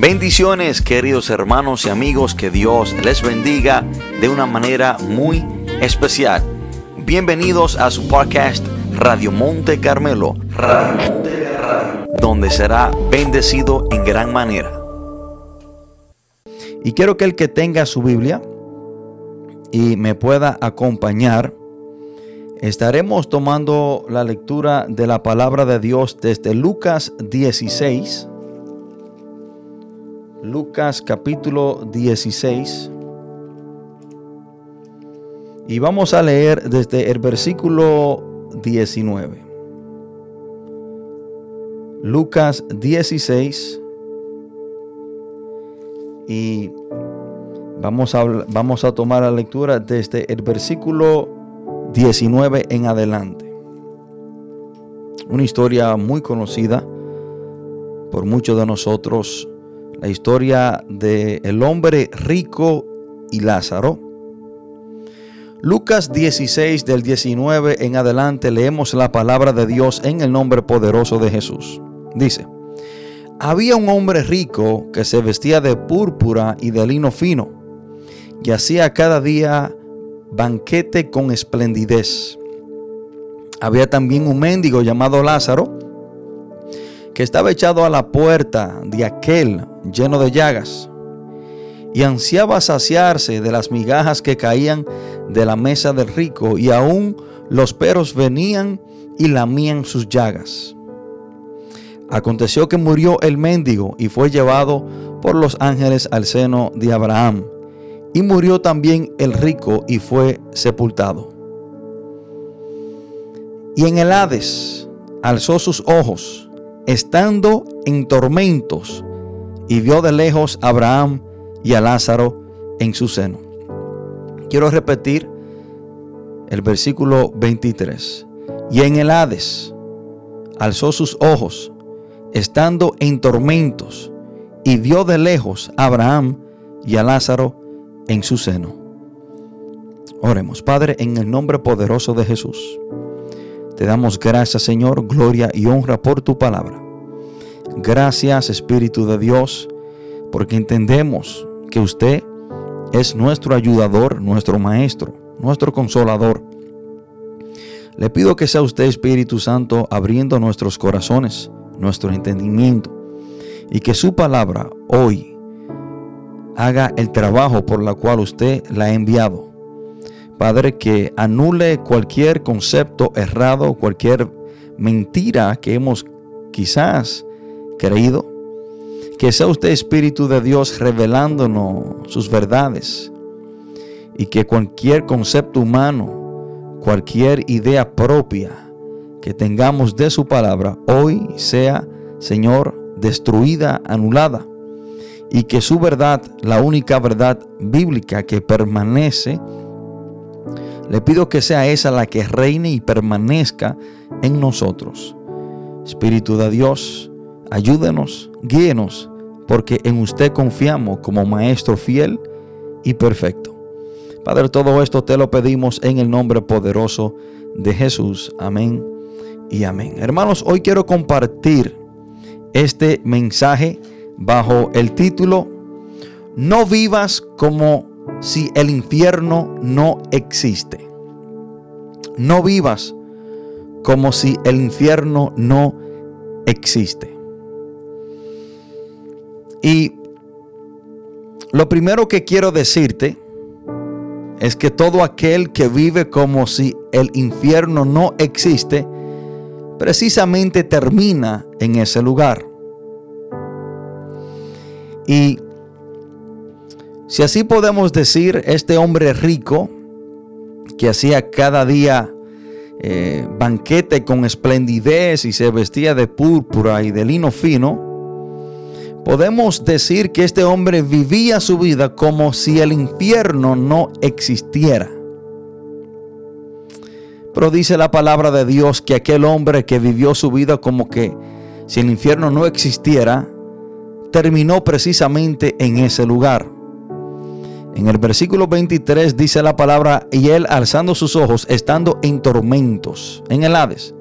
Bendiciones queridos hermanos y amigos, que Dios les bendiga de una manera muy especial. Bienvenidos a su podcast Radio Monte Carmelo, donde será bendecido en gran manera. Y quiero que el que tenga su Biblia y me pueda acompañar, estaremos tomando la lectura de la palabra de Dios desde Lucas 16 Lucas capítulo 16. Y vamos a leer desde el versículo 19. Lucas 16. Y vamos a, vamos a tomar la lectura desde el versículo 19 en adelante. Una historia muy conocida por muchos de nosotros la historia del el hombre rico y Lázaro. Lucas 16 del 19 en adelante leemos la palabra de Dios en el nombre poderoso de Jesús. Dice, había un hombre rico que se vestía de púrpura y de lino fino y hacía cada día banquete con esplendidez. Había también un mendigo llamado Lázaro que estaba echado a la puerta de aquel lleno de llagas, y ansiaba saciarse de las migajas que caían de la mesa del rico, y aún los perros venían y lamían sus llagas. Aconteció que murió el mendigo y fue llevado por los ángeles al seno de Abraham. Y murió también el rico y fue sepultado. Y en el Hades alzó sus ojos estando en tormentos, y vio de lejos a Abraham y a Lázaro en su seno. Quiero repetir el versículo 23. Y en el Hades alzó sus ojos, estando en tormentos, y vio de lejos a Abraham y a Lázaro en su seno. Oremos, Padre, en el nombre poderoso de Jesús. Te damos gracias, Señor, gloria y honra por tu palabra. Gracias, Espíritu de Dios, porque entendemos que usted es nuestro ayudador, nuestro maestro, nuestro consolador. Le pido que sea usted, Espíritu Santo, abriendo nuestros corazones, nuestro entendimiento, y que su palabra hoy haga el trabajo por la cual usted la ha enviado. Padre, que anule cualquier concepto errado, cualquier mentira que hemos quizás creído. Que sea usted Espíritu de Dios revelándonos sus verdades y que cualquier concepto humano, cualquier idea propia que tengamos de su palabra hoy sea, Señor, destruida, anulada y que su verdad, la única verdad bíblica que permanece, le pido que sea esa la que reine y permanezca en nosotros. Espíritu de Dios, ayúdenos, guíenos, porque en usted confiamos como Maestro fiel y perfecto. Padre, todo esto te lo pedimos en el nombre poderoso de Jesús. Amén y amén. Hermanos, hoy quiero compartir este mensaje bajo el título No vivas como si el infierno no existe. No vivas como si el infierno no existe. Y lo primero que quiero decirte es que todo aquel que vive como si el infierno no existe, precisamente termina en ese lugar. Y si así podemos decir, este hombre rico que hacía cada día eh, banquete con esplendidez y se vestía de púrpura y de lino fino, podemos decir que este hombre vivía su vida como si el infierno no existiera. Pero dice la palabra de Dios que aquel hombre que vivió su vida como que si el infierno no existiera, terminó precisamente en ese lugar. En el versículo 23 dice la palabra, y él alzando sus ojos, estando en tormentos, en el Hades,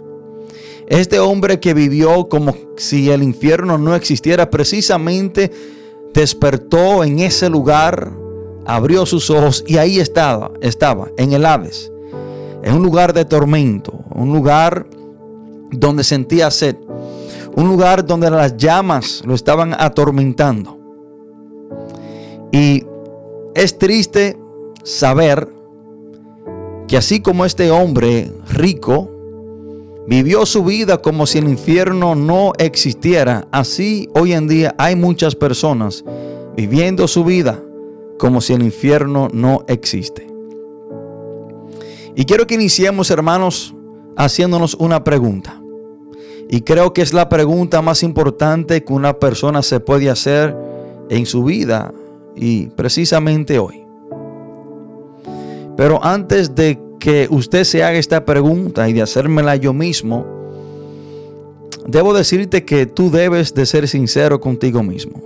este hombre que vivió como si el infierno no existiera, precisamente despertó en ese lugar, abrió sus ojos y ahí estaba, estaba en el Hades, en un lugar de tormento, un lugar donde sentía sed, un lugar donde las llamas lo estaban atormentando. Y es triste saber que así como este hombre rico vivió su vida como si el infierno no existiera, así hoy en día hay muchas personas viviendo su vida como si el infierno no existe. Y quiero que iniciemos, hermanos, haciéndonos una pregunta. Y creo que es la pregunta más importante que una persona se puede hacer en su vida y precisamente hoy. Pero antes de que usted se haga esta pregunta y de hacérmela yo mismo, debo decirte que tú debes de ser sincero contigo mismo.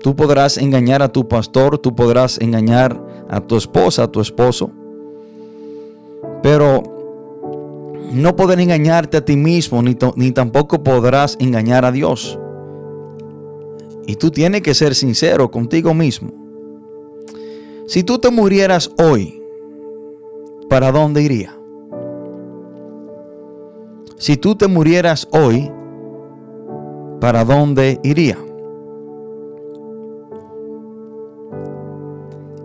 Tú podrás engañar a tu pastor, tú podrás engañar a tu esposa, a tu esposo, pero no poder engañarte a ti mismo, ni, ni tampoco podrás engañar a Dios. Y tú tienes que ser sincero contigo mismo. Si tú te murieras hoy, ¿para dónde iría? Si tú te murieras hoy, ¿para dónde iría?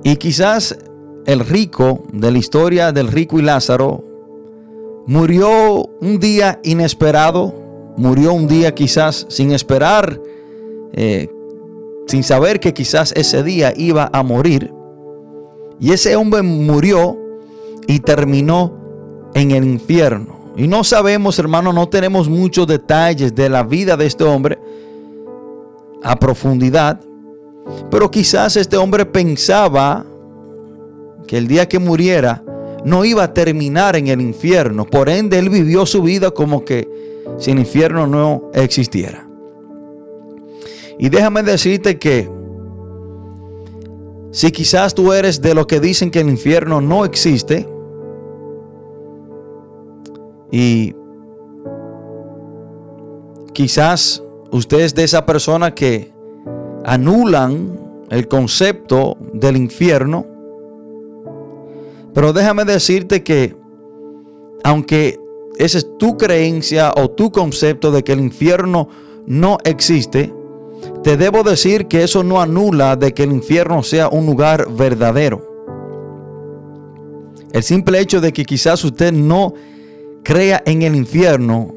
Y quizás el rico de la historia del rico y Lázaro murió un día inesperado, murió un día quizás sin esperar, eh, sin saber que quizás ese día iba a morir. Y ese hombre murió y terminó en el infierno. Y no sabemos, hermano, no tenemos muchos detalles de la vida de este hombre a profundidad. Pero quizás este hombre pensaba que el día que muriera no iba a terminar en el infierno. Por ende, él vivió su vida como que si el infierno no existiera. Y déjame decirte que si quizás tú eres de los que dicen que el infierno no existe, y quizás usted es de esa persona que anulan el concepto del infierno, pero déjame decirte que aunque esa es tu creencia o tu concepto de que el infierno no existe, te debo decir que eso no anula de que el infierno sea un lugar verdadero. El simple hecho de que quizás usted no crea en el infierno,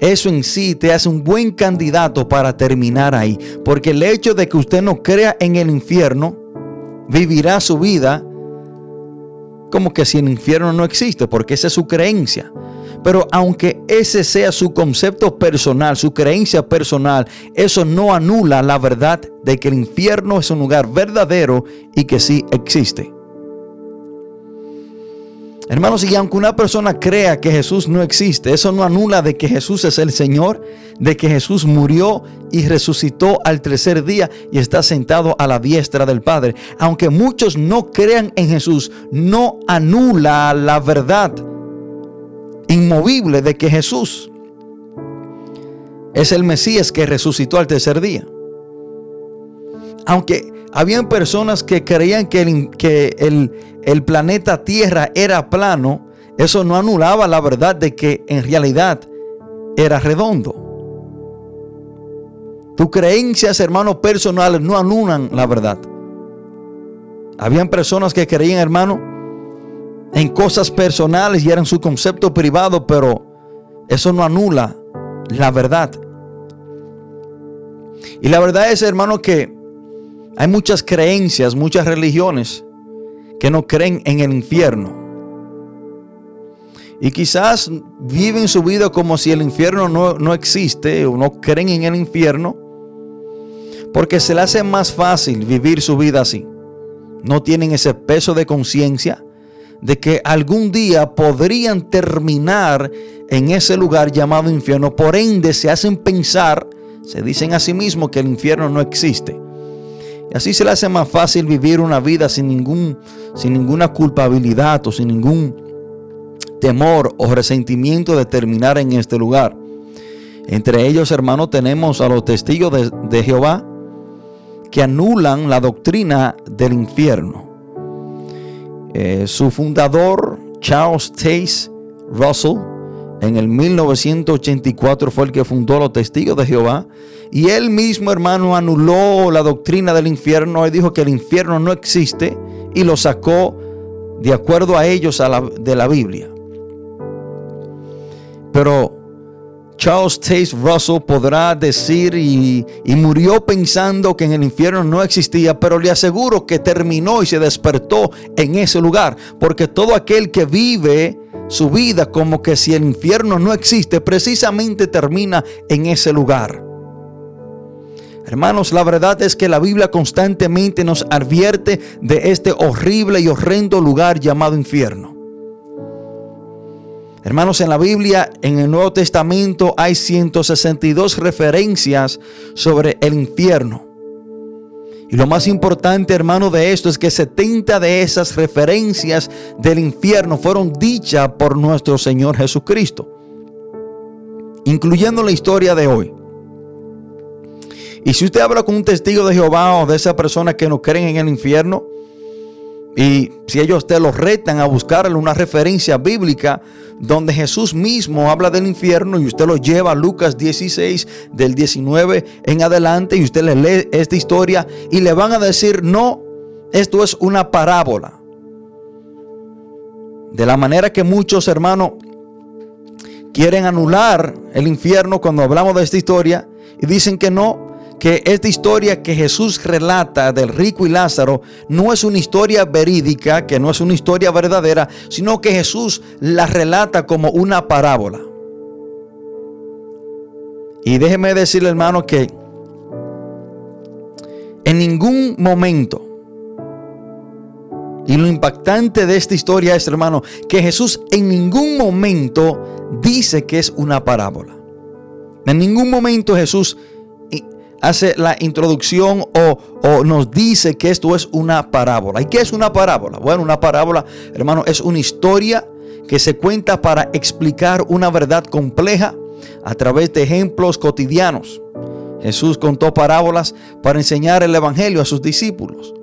eso en sí te hace un buen candidato para terminar ahí. Porque el hecho de que usted no crea en el infierno, vivirá su vida como que si el infierno no existe, porque esa es su creencia. Pero aunque ese sea su concepto personal, su creencia personal, eso no anula la verdad de que el infierno es un lugar verdadero y que sí existe. Hermanos, y aunque una persona crea que Jesús no existe, eso no anula de que Jesús es el Señor, de que Jesús murió y resucitó al tercer día y está sentado a la diestra del Padre. Aunque muchos no crean en Jesús, no anula la verdad inmovible de que Jesús es el Mesías que resucitó al tercer día. Aunque habían personas que creían que el, que el, el planeta Tierra era plano, eso no anulaba la verdad de que en realidad era redondo. Tus creencias, hermanos, personales no anulan la verdad. Habían personas que creían, hermano, en cosas personales y eran su concepto privado, pero eso no anula la verdad. Y la verdad es, hermano, que hay muchas creencias, muchas religiones que no creen en el infierno. Y quizás viven su vida como si el infierno no, no existe o no creen en el infierno. Porque se le hace más fácil vivir su vida así. No tienen ese peso de conciencia de que algún día podrían terminar en ese lugar llamado infierno. Por ende se hacen pensar, se dicen a sí mismos que el infierno no existe. Y así se le hace más fácil vivir una vida sin, ningún, sin ninguna culpabilidad o sin ningún temor o resentimiento de terminar en este lugar. Entre ellos, hermanos, tenemos a los testigos de, de Jehová, que anulan la doctrina del infierno. Eh, su fundador, Charles Taze Russell, en el 1984 fue el que fundó los testigos de Jehová. Y él mismo, hermano, anuló la doctrina del infierno. Él dijo que el infierno no existe y lo sacó de acuerdo a ellos de la Biblia. Pero Charles Taze Russell podrá decir y, y, murió pensando que en el infierno no existía, pero le aseguro que terminó y se despertó en ese lugar, porque todo aquel que vive su vida como que si el infierno no existe, precisamente termina en ese lugar. Hermanos, la verdad es que la Biblia constantemente nos advierte de este horrible y horrendo lugar llamado infierno. Hermanos, en la Biblia, en el Nuevo Testamento, hay 162 referencias sobre el infierno. Y lo más importante, hermano, de esto es que 70 de esas referencias del infierno fueron dichas por nuestro Señor Jesucristo, incluyendo la historia de hoy. Y si usted habla con un testigo de Jehová o de esa persona que no creen en el infierno, y si ellos te los retan a buscarle una referencia bíblica donde Jesús mismo habla del infierno y usted lo lleva a Lucas 16 del 19 en adelante y usted le lee esta historia y le van a decir, no, esto es una parábola. De la manera que muchos hermanos quieren anular el infierno cuando hablamos de esta historia y dicen que no, que esta historia que Jesús relata del rico y Lázaro no es una historia verídica, que no es una historia verdadera, sino que Jesús la relata como una parábola. Y déjeme decirle, hermano, que en ningún momento, y lo impactante de esta historia es, hermano, que Jesús en ningún momento dice que es una parábola. En ningún momento Jesús hace la introducción o, nos dice que esto es una parábola. ¿Y qué es una parábola? Bueno, una parábola, hermano, es una historia que se cuenta para explicar una verdad compleja a través de ejemplos cotidianos. Jesús contó parábolas para enseñar el Evangelio a sus discípulos.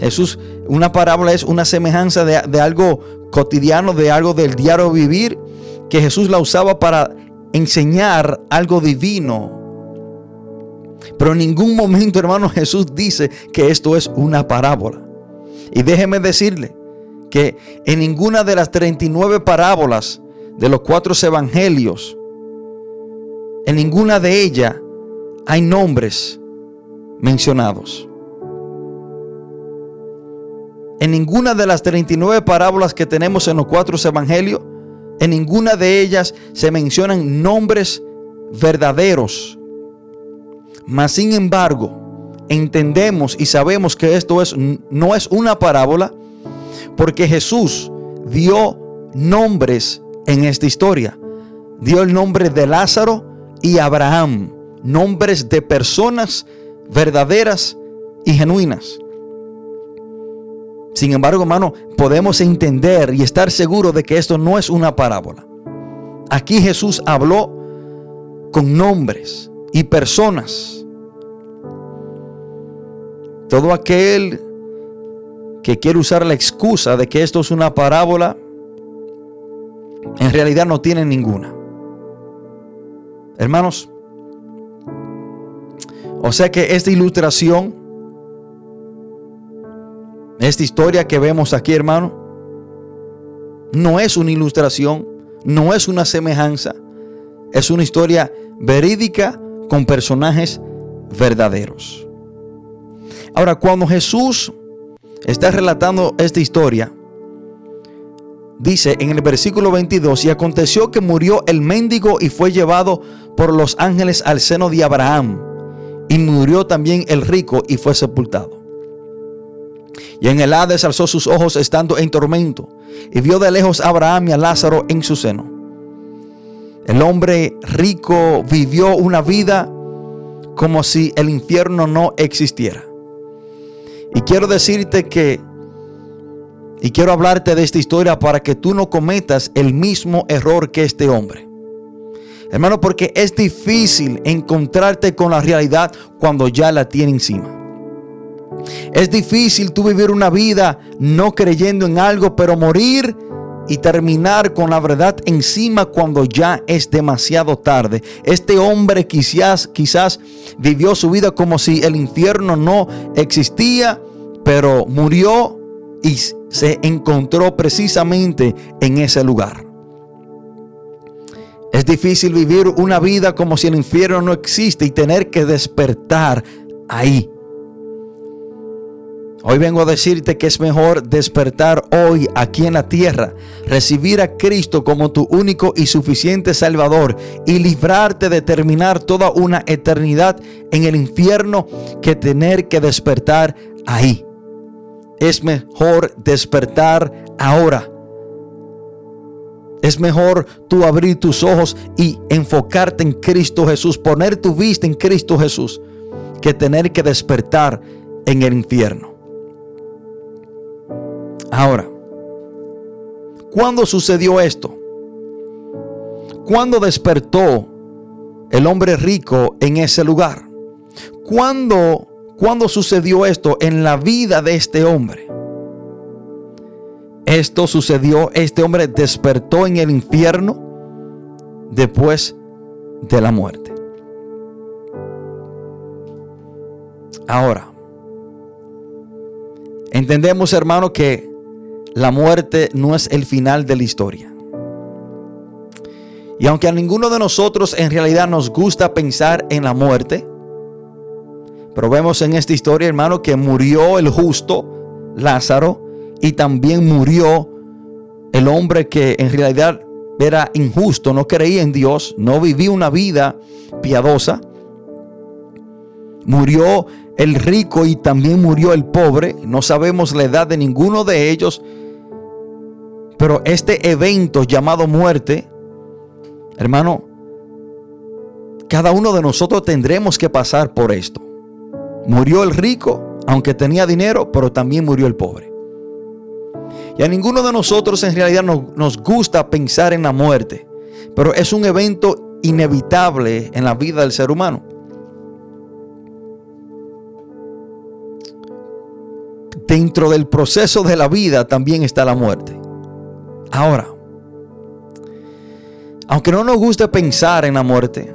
Jesús, una parábola es una semejanza de, de algo cotidiano, de algo del diario vivir, que Jesús la usaba para enseñar algo divino pero en ningún momento, hermano, Jesús dice que esto es una parábola. Y déjeme decirle que en ninguna de las 39 parábolas de los cuatro evangelios, en ninguna de ellas hay nombres mencionados. En ninguna de las 39 parábolas que tenemos en los cuatro evangelios, en ninguna de ellas se mencionan nombres verdaderos mas sin embargo, entendemos y sabemos que esto es, no es una parábola porque Jesús dio nombres en esta historia. Dio el nombre de Lázaro y Abraham, nombres de personas verdaderas y genuinas. Sin embargo, hermano, podemos entender y estar seguros de que esto no es una parábola. Aquí Jesús habló con nombres y personas todo aquel que quiere usar la excusa de que esto es una parábola, en realidad no tiene ninguna. Hermanos, o sea que esta ilustración, esta historia que vemos aquí, hermano, no es una ilustración, no es una semejanza, es una historia verídica con personajes verdaderos. Ahora, cuando Jesús está relatando esta historia, dice en el versículo 22, y aconteció que murió el mendigo y fue llevado por los ángeles al seno de Abraham, y murió también el rico y fue sepultado. Y en el Hades alzó sus ojos estando en tormento, y vio de lejos a Abraham y a Lázaro en su seno. El hombre rico vivió una vida como si el infierno no existiera. Y quiero decirte que, y quiero hablarte de esta historia para que tú no cometas el mismo error que este hombre. Hermano, porque es difícil encontrarte con la realidad cuando ya la tiene encima. Es difícil tú vivir una vida no creyendo en algo, pero morir y terminar con la verdad encima cuando ya es demasiado tarde. Este hombre quizás, quizás vivió su vida como si el infierno no existía, pero murió y se encontró precisamente en ese lugar. Es difícil vivir una vida como si el infierno no existe y tener que despertar ahí. Hoy vengo a decirte que es mejor despertar hoy aquí en la tierra, recibir a Cristo como tu único y suficiente Salvador y librarte de terminar toda una eternidad en el infierno que tener que despertar ahí. Es mejor despertar ahora. Es mejor tú abrir tus ojos y enfocarte en Cristo Jesús, poner tu vista en Cristo Jesús, que tener que despertar en el infierno. Ahora, ¿cuándo sucedió esto? ¿Cuándo despertó el hombre rico en ese lugar? ¿Cuándo, ¿Cuándo sucedió esto en la vida de este hombre? Esto sucedió, este hombre despertó en el infierno después de la muerte. Ahora, entendemos hermano que la muerte no es el final de la historia. Y aunque a ninguno de nosotros en realidad nos gusta pensar en la muerte, pero vemos en esta historia, hermano, que murió el justo Lázaro y también murió el hombre que en realidad era injusto, no creía en Dios, no vivía una vida piadosa. Murió el rico y también murió el pobre. No sabemos la edad de ninguno de ellos, pero este evento llamado muerte, hermano, cada uno de nosotros tendremos que pasar por esto. Murió el rico, aunque tenía dinero, pero también murió el pobre. Y a ninguno de nosotros en realidad nos, gusta pensar en la muerte, pero es un evento inevitable en la vida del ser humano. Dentro del proceso de la vida también está la muerte. Ahora, aunque no nos guste pensar en la muerte,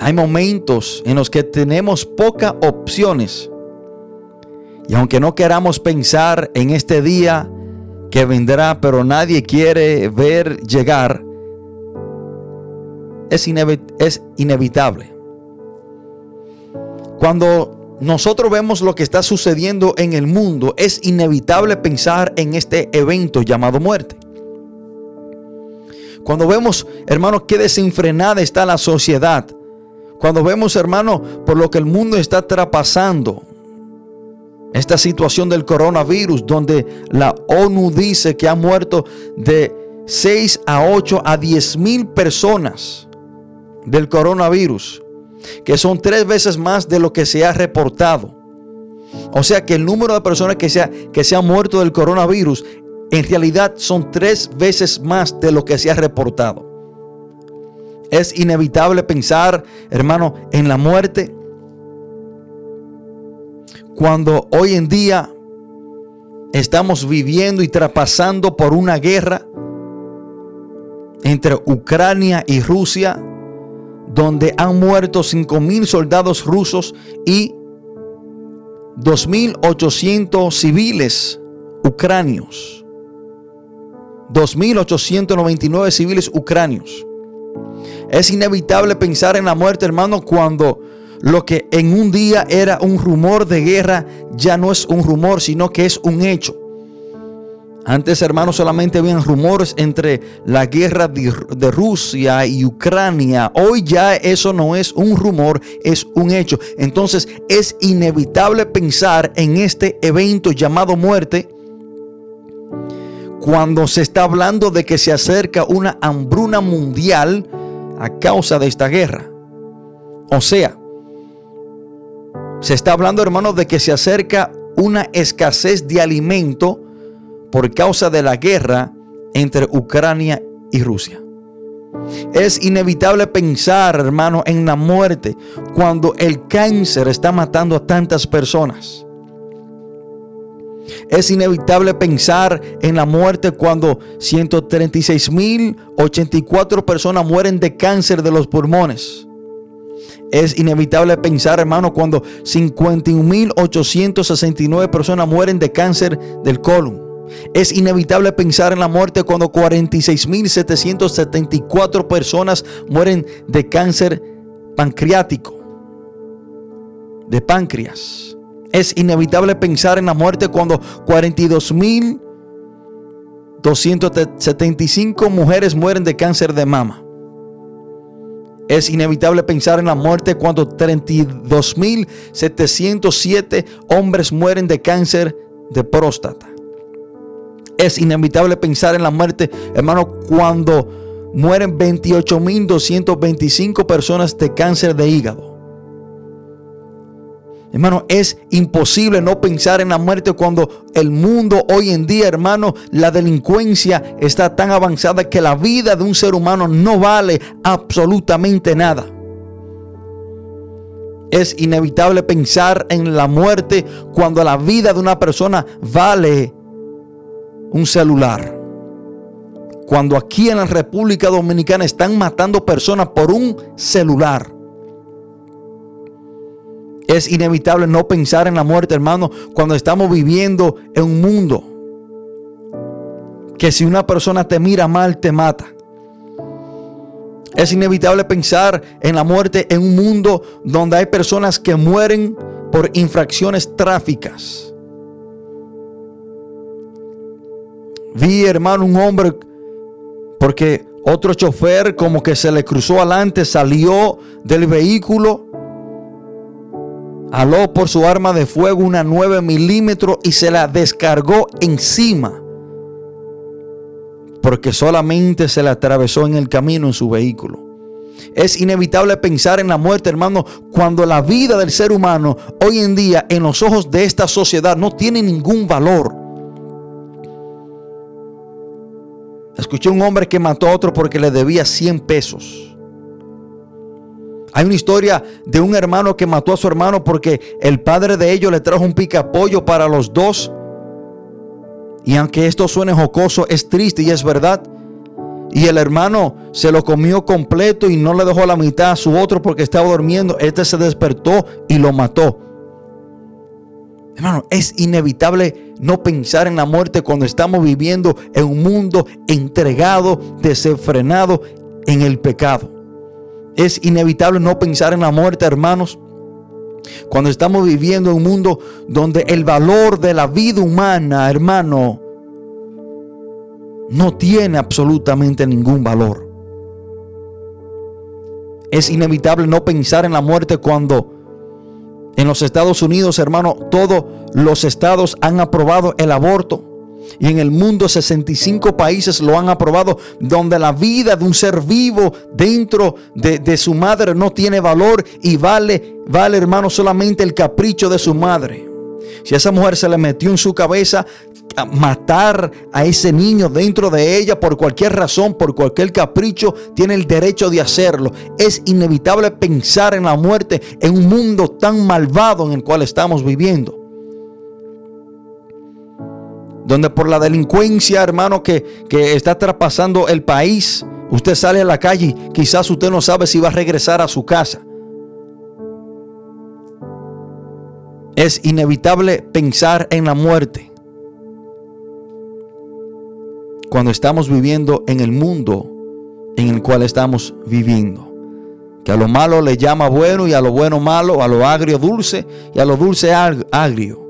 hay momentos en los que tenemos pocas opciones. Y aunque no queramos pensar en este día que vendrá, pero nadie quiere ver llegar, es, es inevitable. Cuando nosotros vemos lo que está sucediendo en el mundo, es inevitable pensar en este evento llamado muerte. Cuando vemos, hermanos, qué desenfrenada está la sociedad. Cuando vemos, hermano, por lo que el mundo está traspasando. Esta situación del coronavirus, donde la ONU dice que ha muerto de 6 a 8 a 10 mil personas del coronavirus, que son tres veces más de lo que se ha reportado. O sea que el número de personas que se, que han muerto del coronavirus en realidad son tres veces más de lo que se ha reportado. Es inevitable pensar, hermano, en la muerte. Cuando hoy en día estamos viviendo y traspasando por una guerra entre Ucrania y Rusia, donde han muerto 5 mil soldados rusos y 2.800 civiles ucranios. 2.899 civiles ucranios. Es inevitable pensar en la muerte, hermano, cuando lo que en un día era un rumor de guerra ya no es un rumor, sino que es un hecho. Antes, hermano, solamente habían rumores entre la guerra de, Rusia y Ucrania. Hoy ya eso no es un rumor, es un hecho. Entonces es inevitable pensar en este evento llamado muerte cuando se está hablando de que se acerca una hambruna mundial a causa de esta guerra. O sea, se está hablando, hermanos, de que se acerca una escasez de alimento por causa de la guerra entre Ucrania y Rusia. Es inevitable pensar, hermano, en la muerte cuando el cáncer está matando a tantas personas. Es inevitable pensar en la muerte cuando 136.084 personas mueren de cáncer de los pulmones. Es inevitable pensar, hermano, cuando 51.869 personas mueren de cáncer del colon. Es inevitable pensar en la muerte cuando 46.774 personas mueren de cáncer pancreático, de páncreas. Es inevitable pensar en la muerte cuando 42.275 mujeres mueren de cáncer de mama. Es inevitable pensar en la muerte cuando 32.707 hombres mueren de cáncer de próstata. Es inevitable pensar en la muerte, hermano, cuando mueren 28.225 personas de cáncer de hígado. Hermano, es imposible no pensar en la muerte cuando el mundo hoy en día, hermano, la delincuencia está tan avanzada que la vida de un ser humano no vale absolutamente nada. Es inevitable pensar en la muerte cuando la vida de una persona vale un celular. Cuando aquí en la República Dominicana están matando personas por un celular. Es inevitable no pensar en la muerte, hermano, cuando estamos viviendo en un mundo que si una persona te mira mal, te mata. Es inevitable pensar en la muerte en un mundo donde hay personas que mueren por infracciones tráficas. Vi, hermano, un hombre porque otro chofer como que se le cruzó adelante, salió del vehículo aló por su arma de fuego una 9 milímetros y se la descargó encima. Porque solamente se le atravesó en el camino en su vehículo. Es inevitable pensar en la muerte, hermano, cuando la vida del ser humano hoy en día en los ojos de esta sociedad no tiene ningún valor. Escuché un hombre que mató a otro porque le debía 100 pesos. Hay una historia de un hermano que mató a su hermano porque el padre de ellos le trajo un picapollo para los dos. Y aunque esto suene jocoso, es triste y es verdad. Y el hermano se lo comió completo y no le dejó la mitad a su otro porque estaba durmiendo. Este se despertó y lo mató. Hermano, es inevitable no pensar en la muerte cuando estamos viviendo en un mundo entregado, desenfrenado en el pecado. Es inevitable no pensar en la muerte, hermanos. Cuando estamos viviendo en un mundo donde el valor de la vida humana, hermano, no tiene absolutamente ningún valor. Es inevitable no pensar en la muerte cuando en los Estados Unidos, hermano, todos los estados han aprobado el aborto. Y en el mundo 65 países lo han aprobado, donde la vida de un ser vivo dentro de, su madre no tiene valor y vale, vale hermano solamente el capricho de su madre. Si a esa mujer se le metió en su cabeza matar a ese niño dentro de ella por cualquier razón, por cualquier capricho, tiene el derecho de hacerlo. Es inevitable pensar en la muerte en un mundo tan malvado en el cual estamos viviendo donde por la delincuencia, hermano, que, que está traspasando el país, usted sale a la calle, quizás usted no sabe si va a regresar a su casa. Es inevitable pensar en la muerte cuando estamos viviendo en el mundo en el cual estamos viviendo. Que a lo malo le llama bueno y a lo bueno malo, a lo agrio dulce y a lo dulce agrio.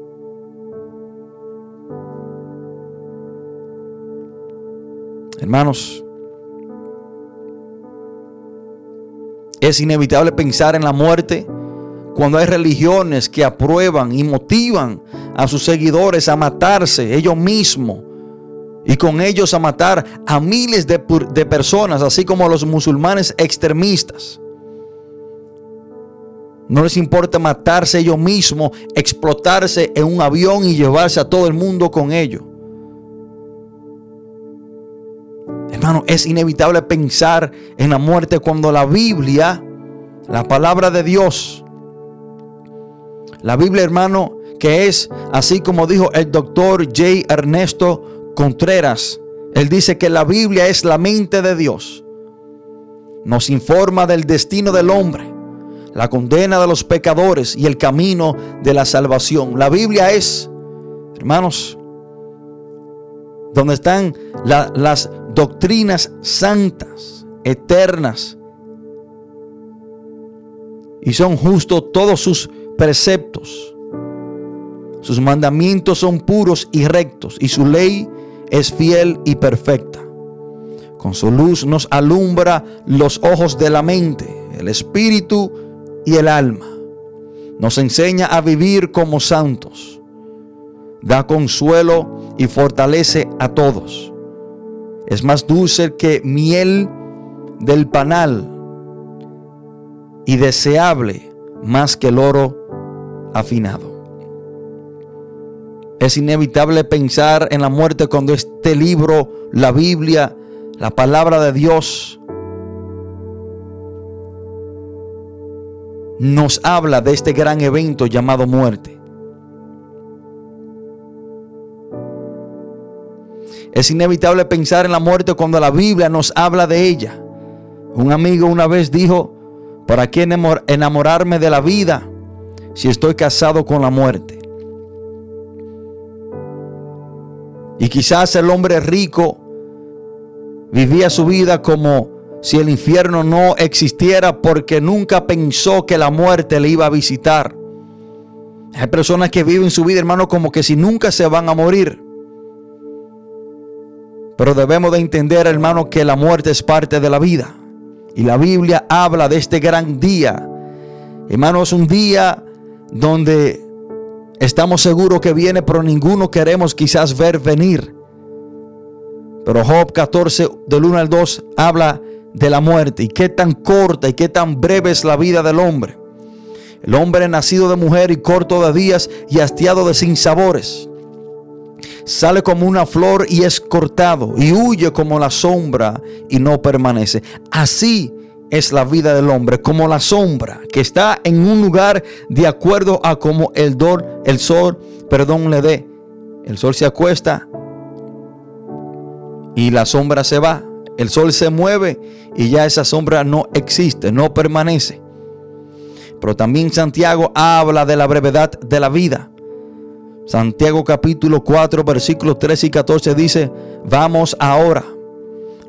Hermanos, es inevitable pensar en la muerte cuando hay religiones que aprueban y motivan a sus seguidores a matarse ellos mismos y con ellos a matar a miles de, personas, así como a los musulmanes extremistas. No les importa matarse ellos mismos, explotarse en un avión y llevarse a todo el mundo con ellos. Hermano, es inevitable pensar en la muerte cuando la Biblia, la palabra de Dios, la Biblia, hermano, que es así como dijo el doctor J. Ernesto Contreras. Él dice que la Biblia es la mente de Dios. Nos informa del destino del hombre, la condena de los pecadores y el camino de la salvación. La Biblia es, hermanos, donde están las doctrinas santas, eternas. Y son justos todos sus preceptos. Sus mandamientos son puros y rectos y su ley es fiel y perfecta. Con su luz nos alumbra los ojos de la mente, el espíritu y el alma. Nos enseña a vivir como santos. Da consuelo y fortalece a todos. Es más dulce que miel del panal y deseable más que el oro afinado. Es inevitable pensar en la muerte cuando este libro, la Biblia, la palabra de Dios, nos habla de este gran evento llamado muerte. Es inevitable pensar en la muerte cuando la Biblia nos habla de ella. Un amigo una vez dijo, ¿para qué enamorarme de la vida si estoy casado con la muerte? Y quizás el hombre rico vivía su vida como si el infierno no existiera porque nunca pensó que la muerte le iba a visitar. Hay personas que viven su vida, hermano, como que si nunca se van a morir. Pero debemos de entender, hermano, que la muerte es parte de la vida. Y la Biblia habla de este gran día. Hermano, es un día donde Estamos seguros que viene, pero ninguno queremos quizás ver venir. Pero Job 14, del 1 al 2, habla de la muerte y qué tan corta y qué tan breve es la vida del hombre. El hombre nacido de mujer y corto de días y hastiado de sinsabores. Sale como una flor y es cortado y huye como la sombra y no permanece. Así es la vida del hombre, como la sombra que está en un lugar de acuerdo a como el, el sol, perdón, le dé. El sol se acuesta y la sombra se va. El sol se mueve y ya esa sombra no existe, no permanece. Pero también Santiago habla de la brevedad de la vida. Santiago capítulo 4 versículos 13 y 14 dice, vamos ahora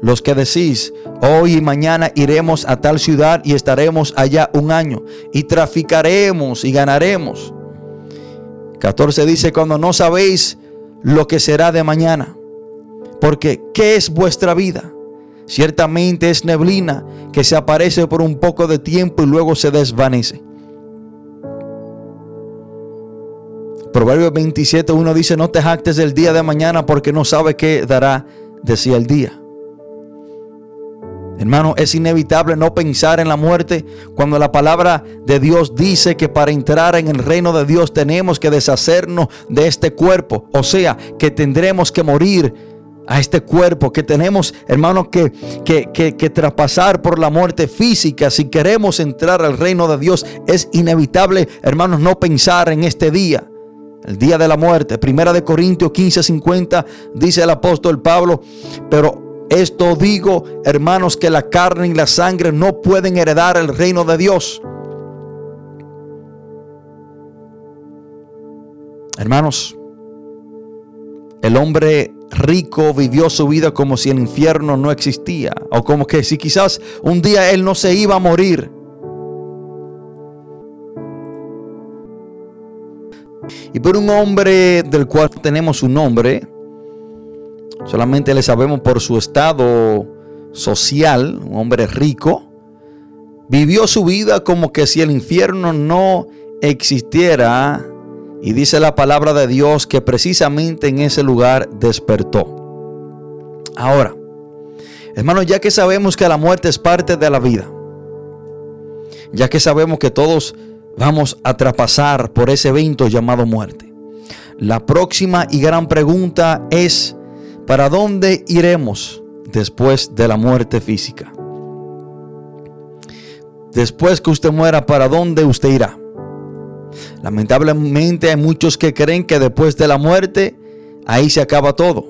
los que decís, hoy y mañana iremos a tal ciudad y estaremos allá un año y traficaremos y ganaremos. 14 dice, cuando no sabéis lo que será de mañana, porque ¿qué es vuestra vida? Ciertamente es neblina que se aparece por un poco de tiempo y luego se desvanece. Proverbio 27, uno dice, no te jactes del día de mañana porque no sabe qué dará de el día. Hermano, es inevitable no pensar en la muerte cuando la palabra de Dios dice que para entrar en el reino de Dios tenemos que deshacernos de este cuerpo. O sea, que tendremos que morir a este cuerpo, que tenemos, hermano, que, que, que, traspasar por la muerte física. Si queremos entrar al reino de Dios, es inevitable, hermanos, no pensar en este día. El día de la muerte, primera de Corintios 15, 50, dice el apóstol Pablo, pero esto digo, hermanos, que la carne y la sangre no pueden heredar el reino de Dios. Hermanos, el hombre rico vivió su vida como si el infierno no existía, o como que si quizás un día él no se iba a morir. Y por un hombre del cual tenemos su nombre, Solamente le sabemos por su estado social, un hombre rico. Vivió su vida como que si el infierno no existiera. Y dice la palabra de Dios que precisamente en ese lugar despertó. Ahora, hermanos, ya que sabemos que la muerte es parte de la vida, ya que sabemos que todos vamos a traspasar por ese evento llamado muerte, la próxima y gran pregunta es, ¿Para dónde iremos después de la muerte física? Después que usted muera, ¿para dónde usted irá? Lamentablemente hay muchos que creen que después de la muerte, ahí se acaba todo.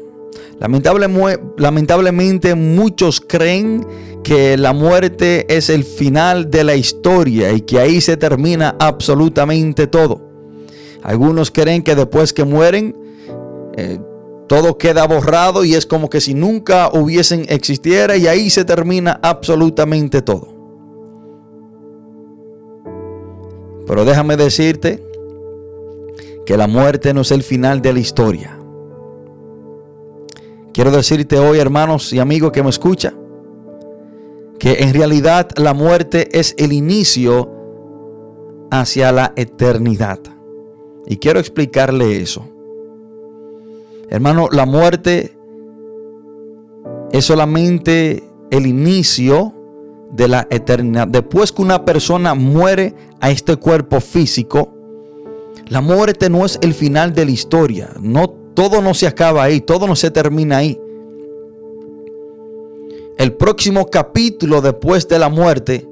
lamentablemente muchos creen que la muerte es el final de la historia y que ahí se termina absolutamente todo. Algunos creen que después que mueren, eh, todo queda borrado y es como que si nunca hubiesen existiera y ahí se termina absolutamente todo. Pero déjame decirte que la muerte no es el final de la historia. Quiero decirte hoy, hermanos y amigos que me escuchan, que en realidad la muerte es el inicio hacia la eternidad. Y quiero explicarle eso. Hermano, la muerte es solamente el inicio de la eternidad. Después que una persona muere a este cuerpo físico, la muerte no es el final de la historia. No, todo no se acaba ahí, todo no se termina ahí. El próximo capítulo después de la muerte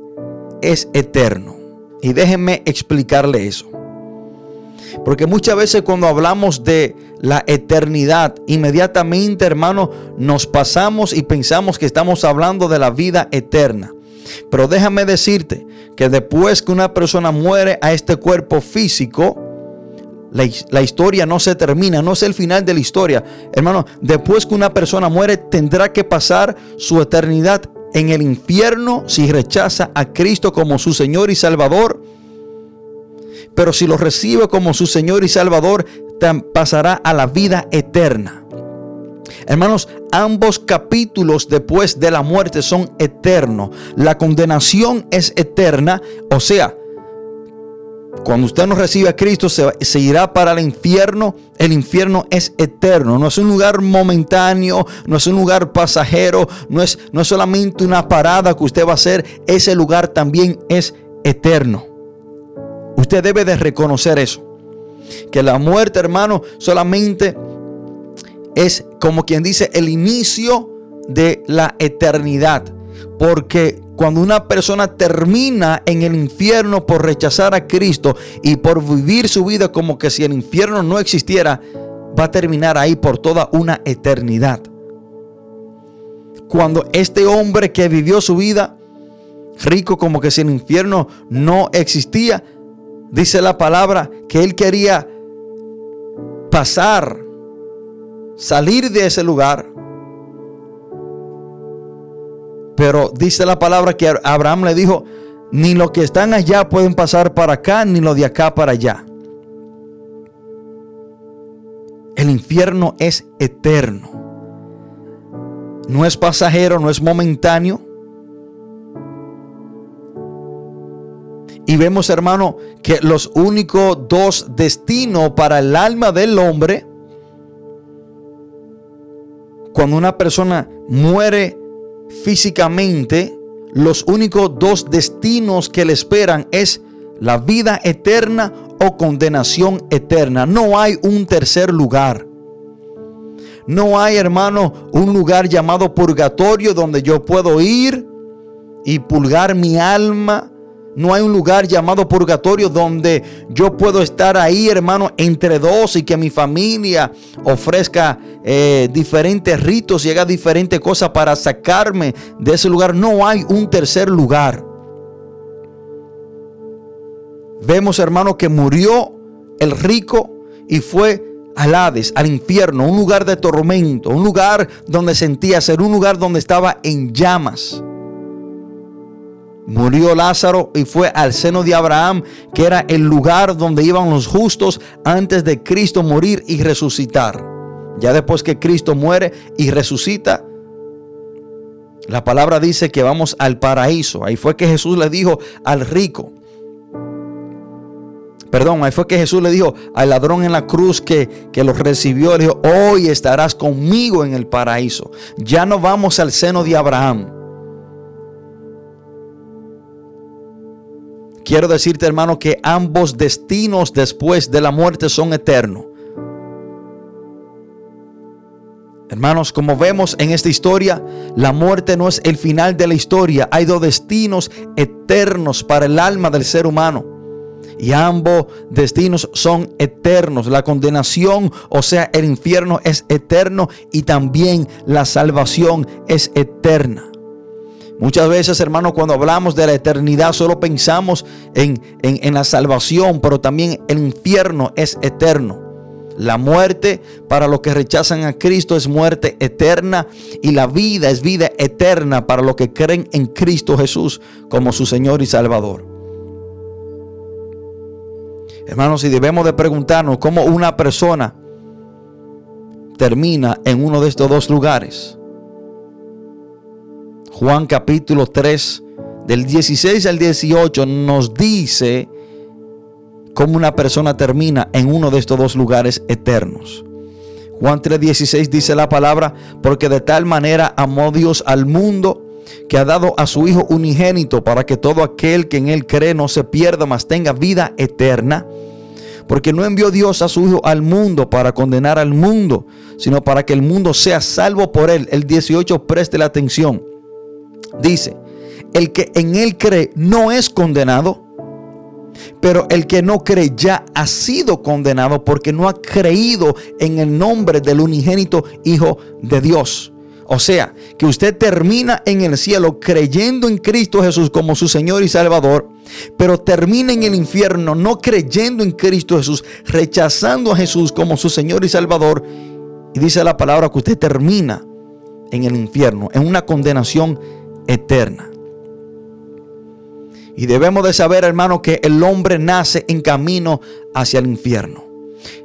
es eterno. Y déjenme explicarle eso. Porque muchas veces cuando hablamos de la eternidad, inmediatamente, hermano, nos pasamos y pensamos que estamos hablando de la vida eterna. Pero déjame decirte que después que una persona muere a este cuerpo físico, la, historia no se termina, no es el final de la historia. Hermano, después que una persona muere, tendrá que pasar su eternidad en el infierno si rechaza a Cristo como su Señor y Salvador. Pero si lo recibe como su Señor y Salvador, pasará a la vida eterna. Hermanos, ambos capítulos después de la muerte son eternos. La condenación es eterna, o sea, cuando usted no recibe a Cristo, se, irá para el infierno. El infierno es eterno. No es un lugar momentáneo, no es un lugar pasajero, no es, no es solamente una parada que usted va a hacer. Ese lugar también es eterno. Usted debe de reconocer eso. Que la muerte, hermano, solamente es como quien dice el inicio de la eternidad. Porque cuando una persona termina en el infierno por rechazar a Cristo y por vivir su vida como que si el infierno no existiera, va a terminar ahí por toda una eternidad. Cuando este hombre que vivió su vida rico como que si el infierno no existía, dice la palabra que él quería pasar salir de ese lugar. Pero dice la palabra que Abraham le dijo, ni los que están allá pueden pasar para acá, ni los de acá para allá. El infierno es eterno. No es pasajero, no es momentáneo. Y vemos, hermano, que los únicos dos destinos para el alma del hombre cuando una persona muere físicamente, los únicos dos destinos que le esperan es la vida eterna o condenación eterna. No hay un tercer lugar. No hay, hermano, un lugar llamado purgatorio donde yo puedo ir y pulgar mi alma no hay un lugar llamado purgatorio donde yo puedo estar ahí, hermano, entre dos y que mi familia ofrezca eh, diferentes ritos y haga diferentes cosas para sacarme de ese lugar. No hay un tercer lugar. Vemos, hermano, que murió el rico y fue al Hades, al infierno, un lugar de tormento, un lugar donde sentía ser, un lugar donde estaba en llamas. Murió Lázaro y fue al seno de Abraham, que era el lugar donde iban los justos antes de Cristo morir y resucitar. Ya después que Cristo muere y resucita, la palabra dice que vamos al paraíso. Ahí fue que Jesús le dijo al rico. Perdón, ahí fue que Jesús le dijo al ladrón en la cruz que, que lo recibió. Le dijo, hoy estarás conmigo en el paraíso. Ya no vamos al seno de Abraham. Quiero decirte, hermano, que ambos destinos después de la muerte son eternos. Hermanos, como vemos en esta historia, la muerte no es el final de la historia. Hay dos destinos eternos para el alma del ser humano. Y ambos destinos son eternos. La condenación, o sea, el infierno es eterno y también la salvación es eterna. Muchas veces, hermanos, cuando hablamos de la eternidad, solo pensamos en, la salvación, pero también el infierno es eterno. La muerte para los que rechazan a Cristo es muerte eterna y la vida es vida eterna para los que creen en Cristo Jesús como su Señor y Salvador. Hermanos, y debemos de preguntarnos cómo una persona termina en uno de estos dos lugares. Juan capítulo 3, del 16 al 18, nos dice cómo una persona termina en uno de estos dos lugares eternos. Juan 3:16 dice la palabra, porque de tal manera amó Dios al mundo que ha dado a su Hijo unigénito para que todo aquel que en él cree no se pierda, mas tenga vida eterna. Porque no envió Dios a su Hijo al mundo para condenar al mundo, sino para que el mundo sea salvo por él. El 18 preste la atención. Dice, el que en él cree no es condenado, pero el que no cree ya ha sido condenado porque no ha creído en el nombre del unigénito Hijo de Dios. O sea, que usted termina en el cielo creyendo en Cristo Jesús como su Señor y Salvador, pero termina en el infierno no creyendo en Cristo Jesús, rechazando a Jesús como su Señor y Salvador. Y dice la palabra que usted termina en el infierno, en una condenación eterna. Y debemos de saber, hermano, que el hombre nace en camino hacia el infierno.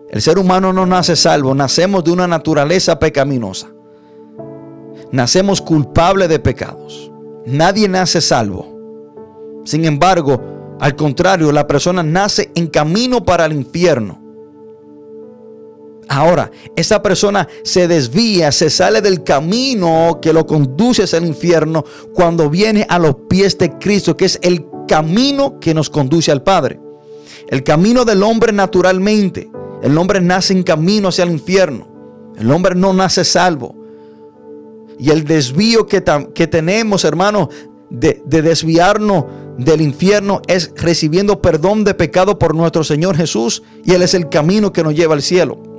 El ser humano no nace salvo, nacemos de una naturaleza pecaminosa. Nacemos culpables de pecados. Nadie nace salvo. Sin embargo, al contrario, la persona nace en camino para el infierno. Ahora, esa persona se desvía, se sale del camino que lo conduce hacia el infierno cuando viene a los pies de Cristo, que es el camino que nos conduce al Padre. El camino del hombre naturalmente. El hombre nace en camino hacia el infierno. El hombre no nace salvo. Y el desvío que, que tenemos, hermano, de, de desviarnos del infierno es recibiendo perdón de pecado por nuestro Señor Jesús. Y Él es el camino que nos lleva al cielo.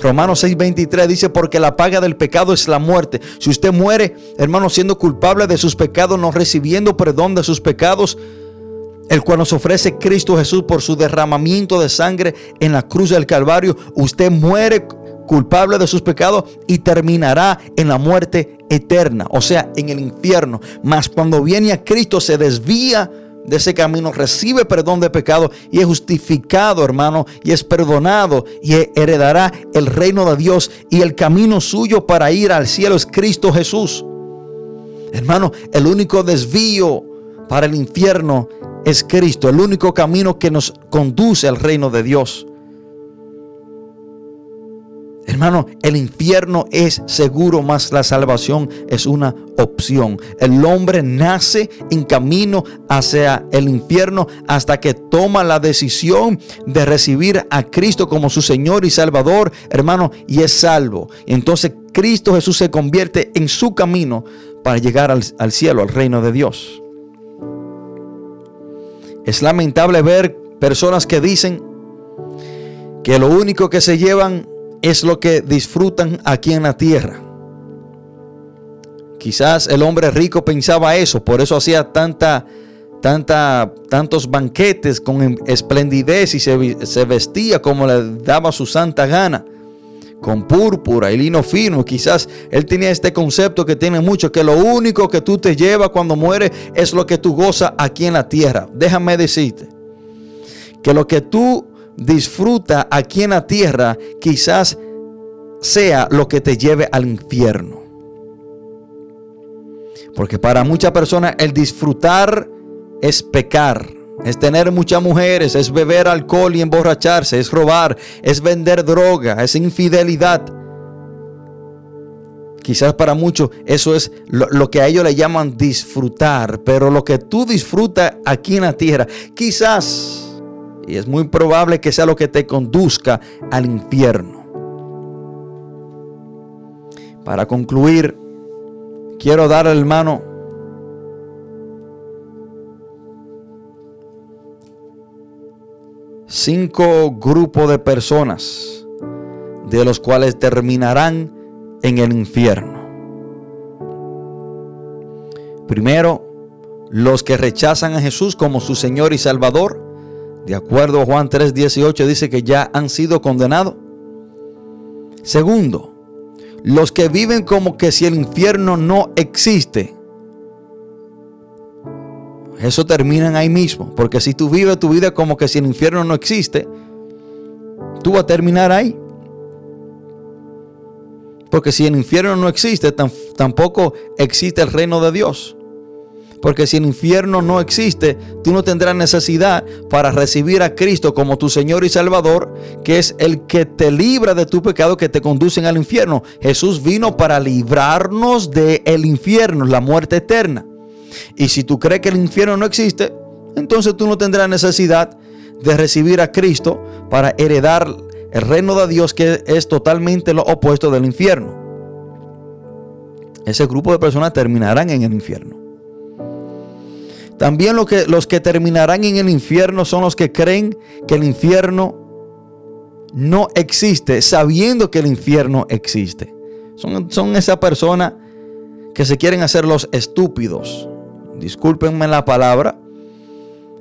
Romanos 6:23 dice, porque la paga del pecado es la muerte. Si usted muere, hermano, siendo culpable de sus pecados, no recibiendo perdón de sus pecados, el cual nos ofrece Cristo Jesús por su derramamiento de sangre en la cruz del Calvario, usted muere culpable de sus pecados y terminará en la muerte eterna, o sea, en el infierno. Mas cuando viene a Cristo se desvía de ese camino, recibe perdón de pecado y es justificado, hermano, y es perdonado y heredará el reino de Dios y el camino suyo para ir al cielo es Cristo Jesús. Hermano, el único desvío para el infierno es Cristo, el único camino que nos conduce al reino de Dios. Hermano, el infierno es seguro, más la salvación es una opción. El hombre nace en camino hacia el infierno hasta que toma la decisión de recibir a Cristo como su Señor y Salvador, hermano, y es salvo. entonces Cristo Jesús se convierte en su camino para llegar al, al cielo, al reino de Dios. Es lamentable ver personas que dicen que lo único que se llevan es lo que disfrutan aquí en la tierra. Quizás el hombre rico pensaba eso, por eso hacía tanta, tantos banquetes con esplendidez y se, se vestía como le daba su santa gana, con púrpura y lino fino. Quizás él tenía este concepto que tiene mucho, que lo único que tú te llevas cuando mueres es lo que tú gozas aquí en la tierra. Déjame decirte que lo que tú disfruta aquí en la tierra, quizás sea lo que te lleve al infierno. Porque para muchas personas el disfrutar es pecar, es tener muchas mujeres, es beber alcohol y emborracharse, es robar, es vender droga, es infidelidad. Quizás para muchos eso es lo, que a ellos le llaman disfrutar, pero lo que tú disfrutas aquí en la tierra, quizás y es muy probable que sea lo que te conduzca al infierno. Para concluir, quiero dar, hermano, cinco grupos de personas, de los cuales terminarán en el infierno. Primero, los que rechazan a Jesús como su Señor y Salvador, de acuerdo a Juan 3:18, dice que ya han sido condenados. Segundo, los que viven como que si el infierno no existe. Eso termina ahí mismo, porque si tú vives tu vida como que si el infierno no existe, tú vas a terminar ahí. Porque si el infierno no existe, tampoco existe el reino de Dios. Porque si el infierno no existe, tú no tendrás necesidad para recibir a Cristo como tu Señor y Salvador, que es el que te libra de tu pecado que te conducen al infierno. Jesús vino para librarnos del el infierno, la muerte eterna. Y si tú crees que el infierno no existe, entonces tú no tendrás necesidad de recibir a Cristo para heredar el reino de Dios que es totalmente lo opuesto del infierno. Ese grupo de personas terminarán en el infierno. También que, los que terminarán en el infierno son los que creen que el infierno no existe, sabiendo que el infierno existe. Son, son esas personas que se quieren hacer los estúpidos. Discúlpenme la palabra.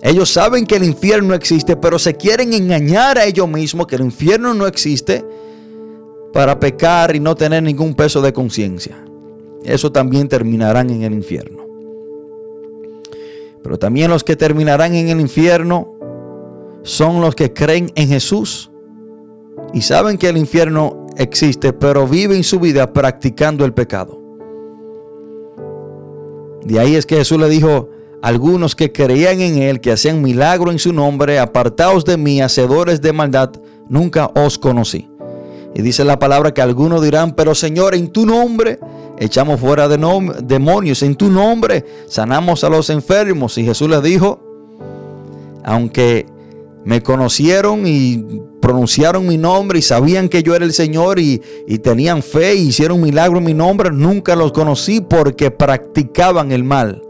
Ellos saben que el infierno existe, pero se quieren engañar a ellos mismos que el infierno no existe para pecar y no tener ningún peso de conciencia. Eso también terminarán en el infierno. Pero también los que terminarán en el infierno son los que creen en Jesús y saben que el infierno existe, pero viven su vida practicando el pecado. De ahí es que Jesús le dijo algunos que creían en Él, que hacían milagro en su nombre, apartaos de mí, hacedores de maldad, nunca os conocí. Y dice la palabra que algunos dirán, pero Señor, en tu nombre echamos fuera de demonios, en tu nombre sanamos a los enfermos. Y Jesús les dijo, aunque me conocieron y pronunciaron mi nombre y sabían que yo era el Señor y, y tenían fe y hicieron milagro en mi nombre, nunca los conocí porque practicaban el mal.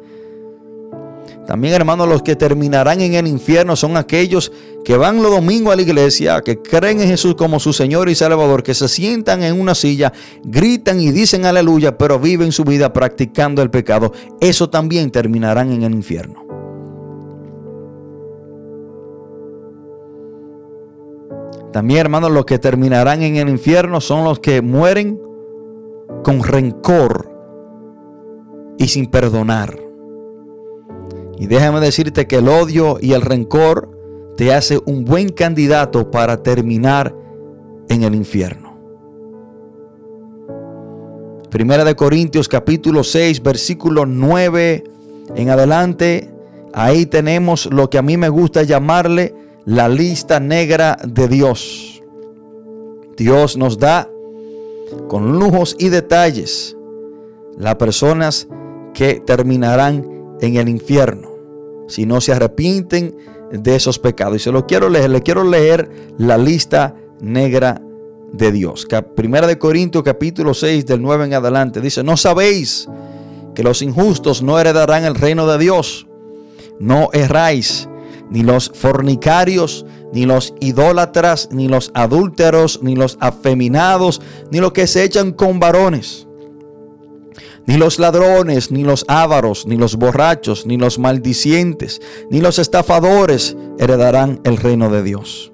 También, hermanos, los que terminarán en el infierno son aquellos que van los domingos a la iglesia, que creen en Jesús como su Señor y Salvador, que se sientan en una silla, gritan y dicen aleluya, pero viven su vida practicando el pecado. Eso también terminarán en el infierno. También, hermanos, los que terminarán en el infierno son los que mueren con rencor y sin perdonar. Y déjame decirte que el odio y el rencor te hace un buen candidato para terminar en el infierno. Primera de Corintios capítulo 6 versículo 9 en adelante. Ahí tenemos lo que a mí me gusta llamarle la lista negra de Dios. Dios nos da con lujos y detalles las personas que terminarán en el infierno si no se arrepienten de esos pecados. Y se lo quiero leer, le quiero leer la lista negra de Dios. Primera de Corintios capítulo 6 del 9 en adelante dice, "No sabéis que los injustos no heredarán el reino de Dios. No erráis, ni los fornicarios, ni los idólatras, ni los adúlteros, ni los afeminados, ni los que se echan con varones." Ni los ladrones, ni los ávaros, ni los borrachos, ni los maldicientes, ni los estafadores heredarán el reino de Dios.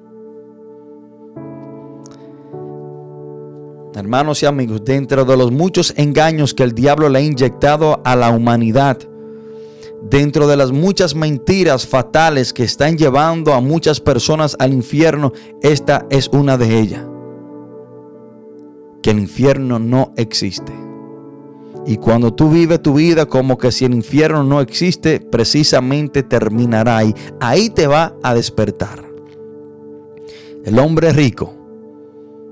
Hermanos y amigos, dentro de los muchos engaños que el diablo le ha inyectado a la humanidad, dentro de las muchas mentiras fatales que están llevando a muchas personas al infierno, esta es una de ellas. Que el infierno no existe. Y cuando tú vives tu vida como que si el infierno no existe, precisamente terminará ahí. Ahí te va a despertar. El hombre rico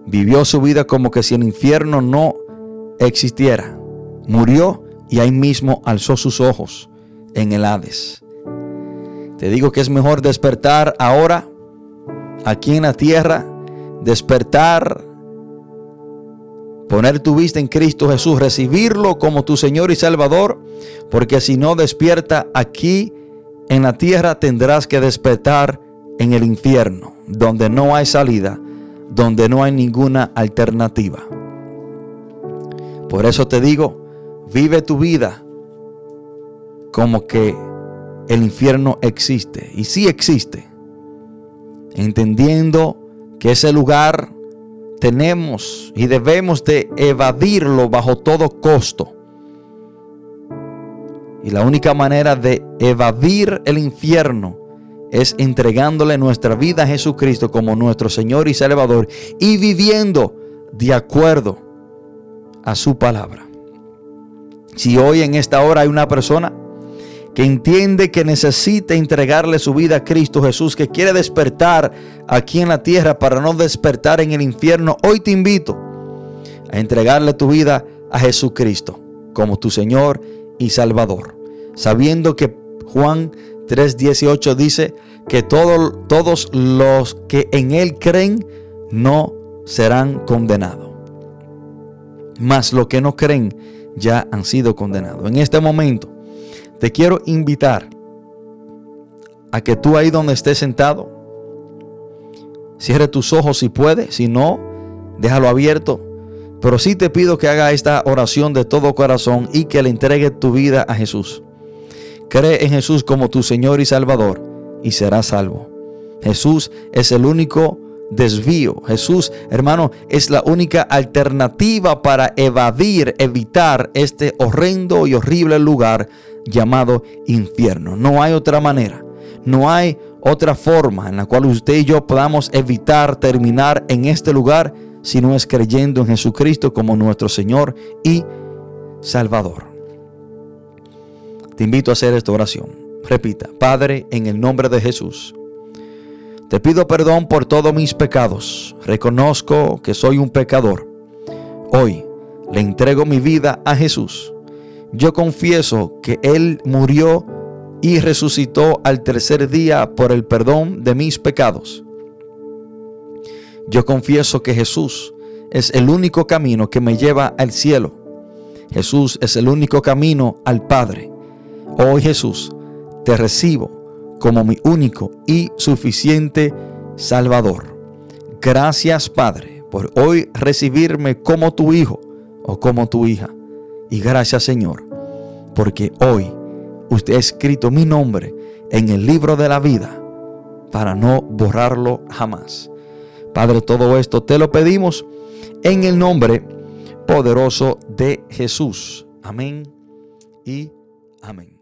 vivió su vida como que si el infierno no existiera. Murió y ahí mismo alzó sus ojos en el Hades. Te digo que es mejor despertar ahora, aquí en la tierra, despertar poner tu vista en Cristo Jesús, recibirlo como tu Señor y Salvador, porque si no despierta aquí en la tierra, tendrás que despertar en el infierno. donde no hay salida, donde no hay ninguna alternativa. Por eso te digo, vive tu vida como que el infierno existe. Y sí existe. Entendiendo que ese lugar tenemos y debemos de evadirlo bajo todo costo. Y la única manera de evadir el infierno es entregándole nuestra vida a Jesucristo como nuestro Señor y Salvador y viviendo de acuerdo a su palabra. Si hoy en esta hora hay una persona que entiende que necesita entregarle su vida a Cristo Jesús, que quiere despertar aquí en la tierra para no despertar en el infierno, hoy te invito a entregarle tu vida a Jesucristo como tu Señor y Salvador, sabiendo que Juan 3:18 dice que todos los que en Él creen no serán condenados, mas los que no creen ya han sido condenados. En este momento, te quiero invitar a que tú ahí donde estés sentado, cierre tus ojos si puedes, si no, déjalo abierto. Pero sí te pido que haga esta oración de todo corazón y que le entregue tu vida a Jesús. Cree en Jesús como tu Señor y Salvador y serás salvo. Jesús es el único desvío. Jesús, hermano, es la única alternativa para evadir, evitar este horrendo y horrible lugar llamado infierno. No hay otra manera. No hay otra forma en la cual usted y yo podamos evitar terminar en este lugar si no es creyendo en Jesucristo como nuestro Señor y Salvador. Te invito a hacer esta oración. Repita, Padre, en el nombre de Jesús. Te pido perdón por todos mis pecados. Reconozco que soy un pecador. Hoy le entrego mi vida a Jesús yo confieso que Él murió y resucitó al tercer día por el perdón de mis pecados. Yo confieso que Jesús es el único camino que me lleva al cielo. Jesús es el único camino al Padre. Hoy Jesús, te recibo como mi único y suficiente Salvador. Gracias Padre por hoy recibirme como tu hijo o como tu hija. Y gracias Señor, porque hoy usted ha escrito mi nombre en el libro de la vida para no borrarlo jamás. Padre, todo esto te lo pedimos en el nombre poderoso de Jesús. Amén y amén.